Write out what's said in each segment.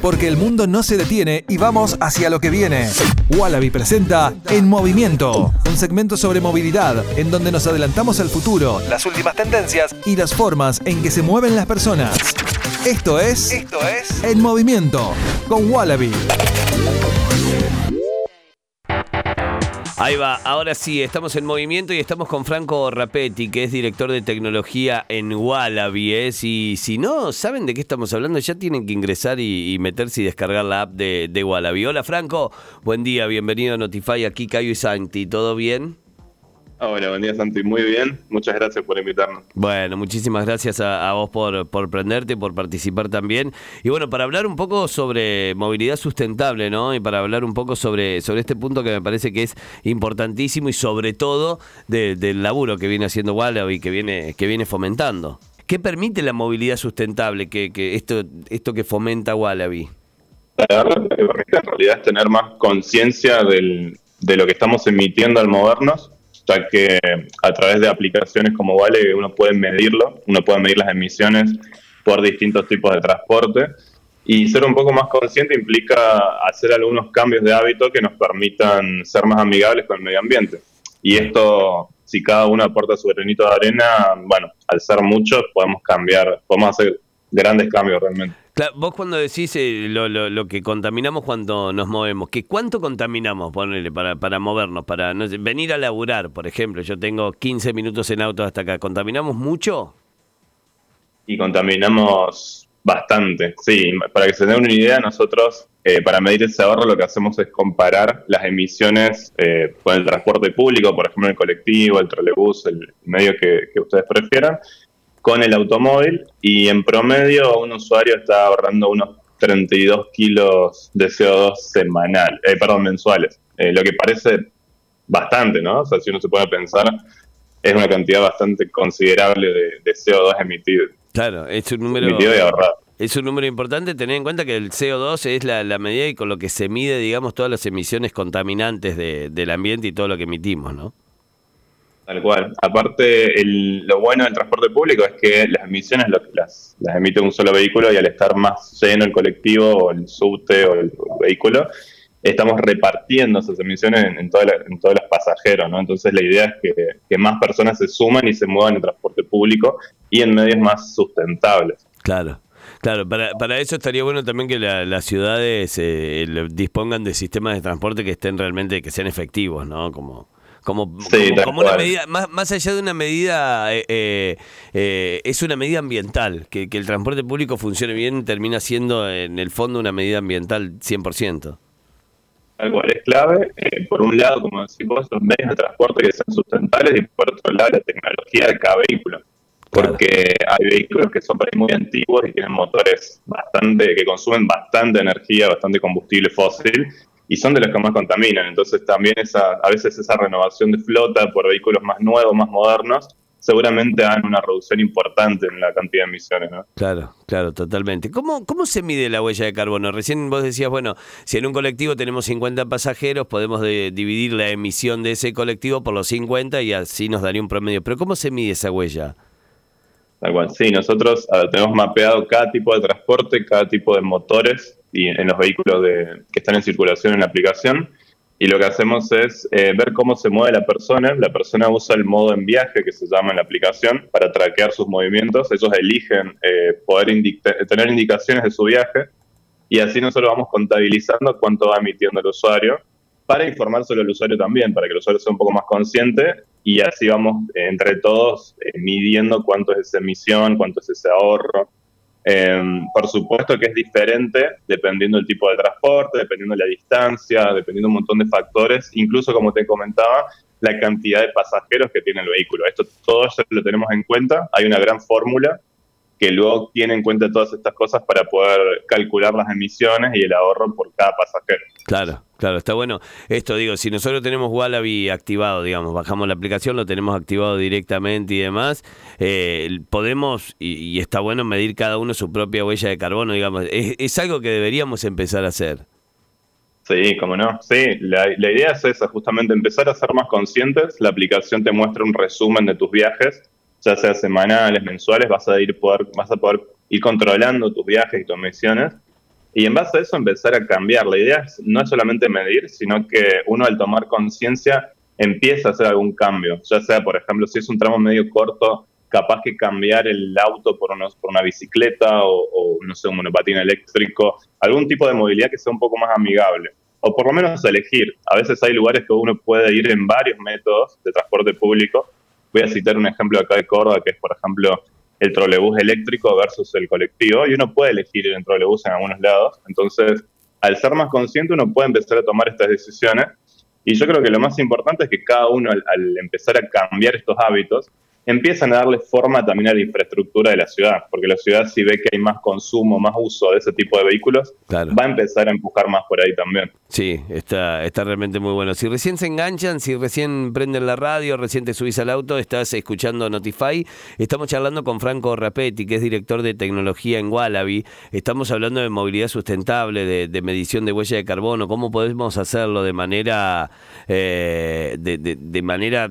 porque el mundo no se detiene y vamos hacia lo que viene. Wallaby presenta En Movimiento, un segmento sobre movilidad en donde nos adelantamos al futuro, las últimas tendencias y las formas en que se mueven las personas. Esto es, Esto es En Movimiento con Wallaby. Ahí va, ahora sí, estamos en movimiento y estamos con Franco Rapetti, que es director de tecnología en Wallaby. ¿eh? Y si no saben de qué estamos hablando, ya tienen que ingresar y, meterse y descargar la app de, de Wallaby. Hola Franco, buen día, bienvenido a Notify, aquí Cayo y Santi, ¿todo bien? Hola, buen día Santi, muy bien, muchas gracias por invitarnos. Bueno, muchísimas gracias a, vos por, por prenderte, por participar también. Y bueno, para hablar un poco sobre movilidad sustentable, ¿no? Y para hablar un poco sobre, sobre este punto que me parece que es importantísimo y sobre todo del laburo que viene haciendo Wallaby, que viene, que viene fomentando. ¿Qué permite la movilidad sustentable, que, que esto, esto que fomenta Wallaby? La verdad, que permite en realidad es tener más conciencia de lo que estamos emitiendo al movernos ya que a través de aplicaciones como Vale uno puede medirlo, uno puede medir las emisiones por distintos tipos de transporte y ser un poco más consciente implica hacer algunos cambios de hábito que nos permitan ser más amigables con el medio ambiente. Y esto, si cada uno aporta su granito de arena, bueno, al ser muchos podemos cambiar, podemos hacer grandes cambios realmente. Vos cuando decís eh, lo, lo, que contaminamos cuando nos movemos, ¿qué ¿cuánto contaminamos ponerle para, para movernos? Para no venir a laburar, por ejemplo, yo tengo 15 minutos en auto hasta acá, ¿contaminamos mucho? Y contaminamos bastante, sí. Para que se den una idea, nosotros eh, para medir ese ahorro lo que hacemos es comparar las emisiones eh, con el transporte público, por ejemplo el colectivo, el trolebús, el medio que, que ustedes prefieran, con el automóvil y en promedio un usuario está ahorrando unos 32 kilos de CO2 semanal, eh, perdón, mensuales, eh, lo que parece bastante, ¿no? O sea, si uno se puede pensar, es una cantidad bastante considerable de, CO2 emitido. Claro, es un número... Emitido y ahorrado. Es un número importante tener en cuenta que el CO2 es la, medida y con lo que se mide, digamos, todas las emisiones contaminantes del ambiente y todo lo que emitimos, ¿no? Tal cual. Aparte, lo bueno del transporte público es que las emisiones las, emite un solo vehículo y al estar más lleno el colectivo o el subte o el, vehículo, estamos repartiendo esas emisiones en, todos los pasajeros, ¿no? Entonces la idea es que, más personas se suman y se muevan en transporte público y en medios más sustentables. Claro. Claro, para, para eso estaría bueno también que las ciudades eh, dispongan de sistemas de transporte que estén realmente, que sean efectivos, ¿no? Como, como, como, una medida, más, más allá de una medida, eh, eh, eh, es una medida ambiental, que, que, el transporte público funcione bien termina siendo en el fondo una medida ambiental 100%. Tal cual es clave, por un lado, como decís vos, los medios de transporte que sean sustentables y por otro lado la tecnología de cada vehículo. Porque hay vehículos que son muy antiguos y tienen motores bastante, que consumen bastante energía, bastante combustible fósil, y son de los que más contaminan. Entonces también esa, a veces esa renovación de flota por vehículos más nuevos, más modernos, seguramente dan una reducción importante en la cantidad de emisiones. ¿no? Claro, claro, totalmente. ¿Cómo, ¿Cómo se mide la huella de carbono? Recién vos decías, bueno, si en un colectivo tenemos 50 pasajeros, podemos dividir la emisión de ese colectivo por los 50 y así nos daría un promedio. Pero ¿cómo se mide esa huella? Tal cual, sí, nosotros tenemos mapeado cada tipo de transporte, cada tipo de motores y en los vehículos de, que están en circulación en la aplicación. Y lo que hacemos es eh, ver cómo se mueve la persona. La persona usa el modo en viaje que se llama en la aplicación para traquear sus movimientos. Ellos eligen eh, poder tener indicaciones de su viaje y así nosotros vamos contabilizando cuánto va emitiendo el usuario para informárselo al usuario también, para que el usuario sea un poco más consciente y así vamos eh, entre todos midiendo cuánto es esa emisión, cuánto es ese ahorro. Em, por supuesto que es diferente dependiendo del tipo de transporte, dependiendo de la distancia, dependiendo de un montón de factores, incluso como te comentaba, la cantidad de pasajeros que tiene el vehículo. Esto todo eso lo tenemos en cuenta. Hay una gran fórmula que luego tiene en cuenta todas estas cosas para poder calcular las emisiones y el ahorro por cada pasajero. Claro, claro, está bueno. Esto digo, si nosotros tenemos Wallaby activado, digamos, bajamos la aplicación, lo tenemos activado directamente y demás, eh, podemos, y, está bueno medir cada uno su propia huella de carbono, digamos, es, algo que deberíamos empezar a hacer. Sí, cómo no. Sí, la, idea es esa, justamente empezar a ser más conscientes. La aplicación te muestra un resumen de tus viajes ya sea semanales, mensuales, vas a ir poder, vas a poder ir controlando tus viajes y tus misiones y en base a eso empezar a cambiar. La idea es, no es solamente medir, sino que uno al tomar conciencia empieza a hacer algún cambio, ya sea, por ejemplo, si es un tramo medio corto, capaz que cambiar el auto por, unos, por una bicicleta o, no sé, un monopatín eléctrico, algún tipo de movilidad que sea un poco más amigable. O por lo menos elegir. A veces hay lugares que uno puede ir en varios métodos de transporte público. Voy a citar un ejemplo acá de Córdoba, que es, por ejemplo, el trolebús eléctrico versus el colectivo. Y uno puede elegir el trolebús en algunos lados. Entonces, al ser más consciente, uno puede empezar a tomar estas decisiones. Y yo creo que lo más importante es que cada uno, al empezar a cambiar estos hábitos, empiezan a darle forma también a la infraestructura de la ciudad, porque la ciudad si ve que hay más consumo, más uso de ese tipo de vehículos, va a empezar a empujar más por ahí también. Sí, está, está realmente muy bueno. Si recién se enganchan, si recién prenden la radio, recién te subís al auto, estás escuchando Notify, estamos charlando con Franco Rapetti, que es director de tecnología en Wallaby, estamos hablando de movilidad sustentable, de, medición de huella de carbono, cómo podemos hacerlo de manera, eh, de, de manera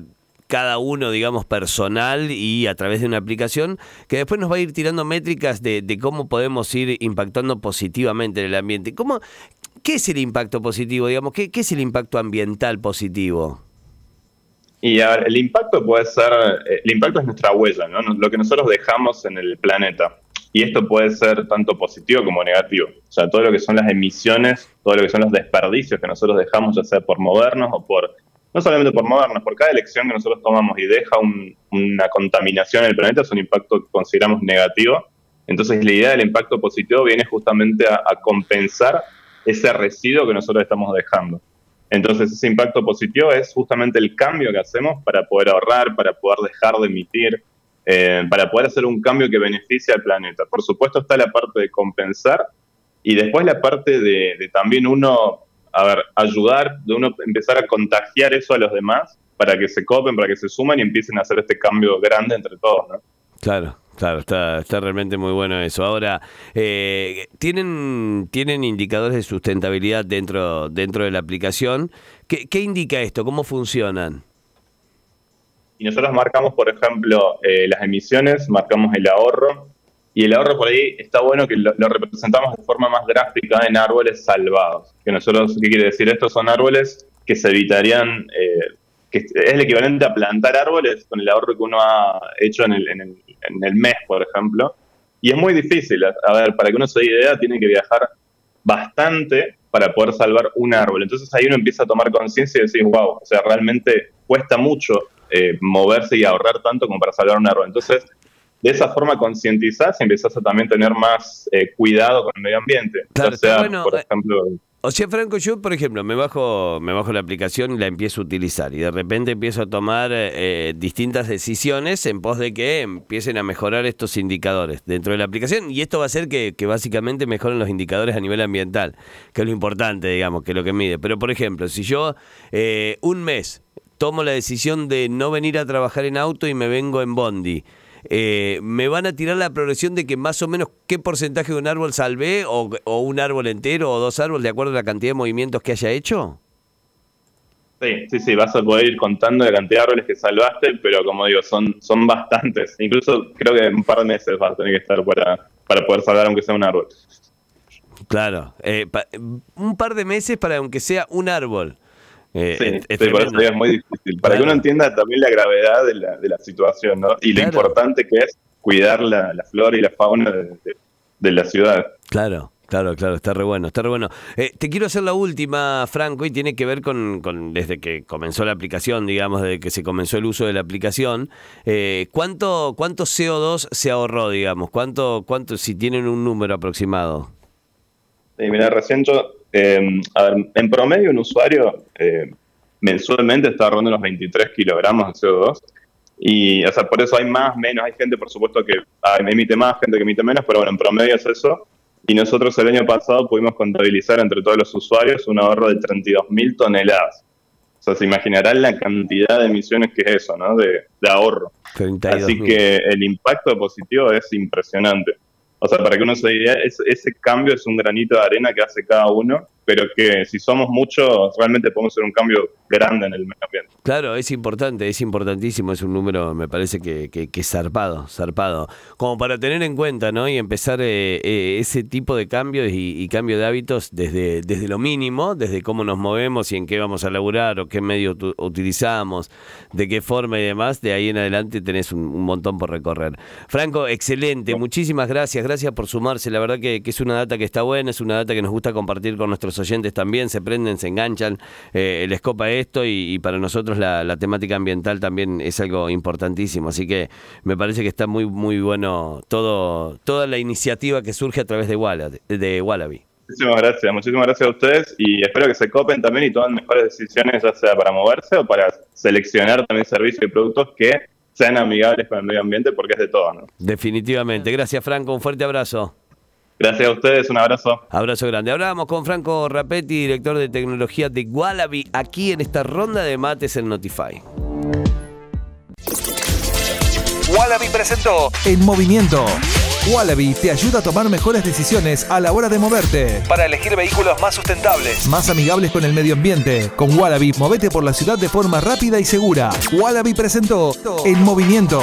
cada uno, digamos, personal y a través de una aplicación que después nos va a ir tirando métricas de, cómo podemos ir impactando positivamente en el ambiente. ¿Cómo, ¿Qué es el impacto positivo? Digamos, ¿qué, es el impacto ambiental positivo? Y a ver, el impacto puede ser, eh, el impacto es nuestra huella, ¿no? lo que nosotros dejamos en el planeta. Y esto puede ser tanto positivo como negativo. O sea, todo lo que son las emisiones, todo lo que son los desperdicios que nosotros dejamos, ya sea por movernos o por no solamente por movernos, por cada elección que nosotros tomamos y deja una contaminación en el planeta es un impacto que consideramos negativo. Entonces la idea del impacto positivo viene justamente a, compensar ese residuo que nosotros estamos dejando. Entonces ese impacto positivo es justamente el cambio que hacemos para poder ahorrar, para poder dejar de emitir, eh, para poder hacer un cambio que beneficie al planeta. Por supuesto está la parte de compensar y después la parte de también uno a ver, ayudar, de uno empezar a contagiar eso a los demás para que se copen, para que se suman y empiecen a hacer este cambio grande entre todos, ¿no? Claro, claro, está, está realmente muy bueno eso. Ahora, eh, ¿tienen, ¿tienen indicadores de sustentabilidad dentro, dentro de la aplicación? ¿Qué, ¿Qué indica esto? ¿Cómo funcionan? Y nosotros marcamos, por ejemplo, eh, las emisiones, marcamos el ahorro, y el ahorro por ahí está bueno que lo, representamos de forma más gráfica en árboles salvados. Que nosotros, ¿qué quiere decir esto? Son árboles que se evitarían, eh, que es el equivalente a plantar árboles con el ahorro que uno ha hecho en el, en el, en el mes, por ejemplo. Y es muy difícil. A ver, para que uno se dé idea, tiene que viajar bastante para poder salvar un árbol. Entonces ahí uno empieza a tomar conciencia y decir, wow, o sea, realmente cuesta mucho eh, moverse y ahorrar tanto como para salvar un árbol. Entonces, de esa forma concientizás y empezás a también tener más eh, cuidado con el medio ambiente. Claro, o sea, bueno, por eh, ejemplo... O sea, Franco, yo, por ejemplo, me bajo, me bajo la aplicación y la empiezo a utilizar y de repente empiezo a tomar eh, distintas decisiones en pos de que empiecen a mejorar estos indicadores dentro de la aplicación y esto va a hacer que, que básicamente mejoren los indicadores a nivel ambiental, que es lo importante, digamos, que es lo que mide. Pero, por ejemplo, si yo un mes tomo la decisión de no venir a trabajar en auto y me vengo en Bondi, eh, ¿me van a tirar la progresión de que más o menos qué porcentaje de un árbol salvé o, un árbol entero o dos árboles de acuerdo a la cantidad de movimientos que haya hecho? Sí, sí, sí, vas a poder ir contando la cantidad de árboles que salvaste, pero como digo, son, son bastantes. Incluso creo que un par de meses vas a tener que estar para, para poder salvar aunque sea un árbol. Claro, eh, un par de meses para aunque sea un árbol. Eh, sí, por eso es muy difícil. Para que uno entienda también la gravedad de la, de la situación, ¿no? Y lo importante que es cuidar la, flora y la fauna de, la ciudad. Claro. Claro, claro, está re bueno, está re bueno. Eh, te quiero hacer la última, Franco, y tiene que ver con, con, desde que comenzó la aplicación, digamos, desde que se comenzó el uso de la aplicación, eh, ¿cuánto, ¿cuánto CO2 se ahorró, digamos? ¿Cuánto, cuánto, si tienen un número aproximado? Sí, mira, recién yo Em, a ver, en promedio un usuario eh, mensualmente está ahorrando unos 23 kilogramos de CO2 y, o sea, por eso hay más, menos, hay gente, por supuesto, que emite más, gente que emite menos, pero bueno, en promedio es eso. Y nosotros el año pasado pudimos contabilizar entre todos los usuarios un ahorro de 32 mil toneladas. O sea, se imaginarán la cantidad de emisiones que es eso, ¿no? De, ahorro. Así que el impacto positivo es impresionante. O sea, para que uno se diga, ese, ese cambio es un granito de arena que hace cada uno, pero que si somos muchos, realmente podemos hacer un cambio grande en el medio ambiente. Claro, es importante, es importantísimo, es un número, me parece que, que, zarpado, zarpado. Como para tener en cuenta, ¿no? Y empezar eh, eh, ese tipo de cambios y, cambio de hábitos desde, desde lo mínimo, desde cómo nos movemos y en qué vamos a laburar o qué medio utilizamos, de qué forma y demás, de ahí en adelante tenés un, montón por recorrer. Franco, excelente, muchísimas gracias, gracias por sumarse, la verdad que, es una data que está buena, es una data que nos gusta compartir con nuestros oyentes también, se prenden, se enganchan, eh, les copa esto y, para nosotros la, temática ambiental también es algo importantísimo, así que me parece que está muy, muy bueno todo, toda la iniciativa que surge a través de, de Wallaby. Muchísimas gracias, muchísimas gracias a ustedes y espero que se copen también y tomen mejores decisiones, ya sea para moverse o para seleccionar también servicios y productos que sean amigables con el medio ambiente, porque es de todo, ¿no? Definitivamente. Gracias, Franco. Un fuerte abrazo. Gracias a ustedes, un abrazo. Abrazo grande. Hablábamos con Franco Rapetti, director de tecnología de Wallaby, aquí en esta ronda de mates en Notify. Wallaby presentó En Movimiento. Wallaby te ayuda a tomar mejores decisiones a la hora de moverte. Para elegir vehículos más sustentables, más amigables con el medio ambiente. Con Wallaby, movete por la ciudad de forma rápida y segura. Wallaby presentó En Movimiento.